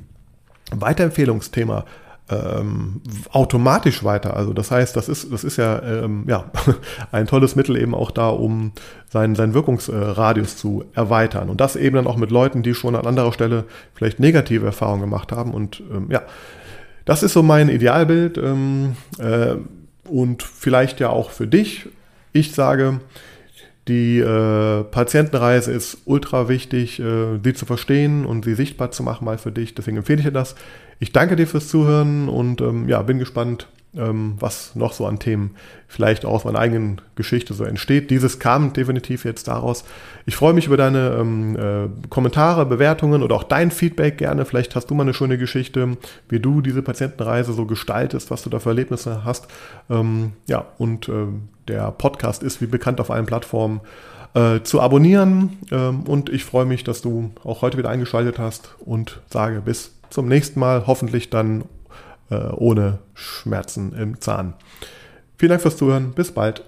Weiterempfehlungsthema ähm, automatisch weiter. Also das heißt, das ist, das ist ja, ähm, ja ein tolles Mittel eben auch da, um seinen, seinen Wirkungsradius zu erweitern. Und das eben dann auch mit Leuten, die schon an anderer Stelle vielleicht negative Erfahrungen gemacht haben. Und ähm, ja, das ist so mein Idealbild. Ähm, äh, und vielleicht ja auch für dich. Ich sage, die äh, Patientenreise ist ultra wichtig, äh, sie zu verstehen und sie sichtbar zu machen mal für dich. Deswegen empfehle ich dir das. Ich danke dir fürs Zuhören und ähm, ja, bin gespannt, was noch so an Themen vielleicht aus meiner eigenen Geschichte so entsteht. Dieses kam definitiv jetzt daraus. Ich freue mich über deine ähm, äh, Kommentare, Bewertungen oder auch dein Feedback gerne. Vielleicht hast du mal eine schöne Geschichte, wie du diese Patientenreise so gestaltest, was du da für Erlebnisse hast. Ähm, ja, und äh, der Podcast ist wie bekannt auf allen Plattformen äh, zu abonnieren. Ähm, und ich freue mich, dass du auch heute wieder eingeschaltet hast und sage bis zum nächsten Mal, hoffentlich dann ohne Schmerzen im Zahn. Vielen Dank fürs Zuhören. Bis bald.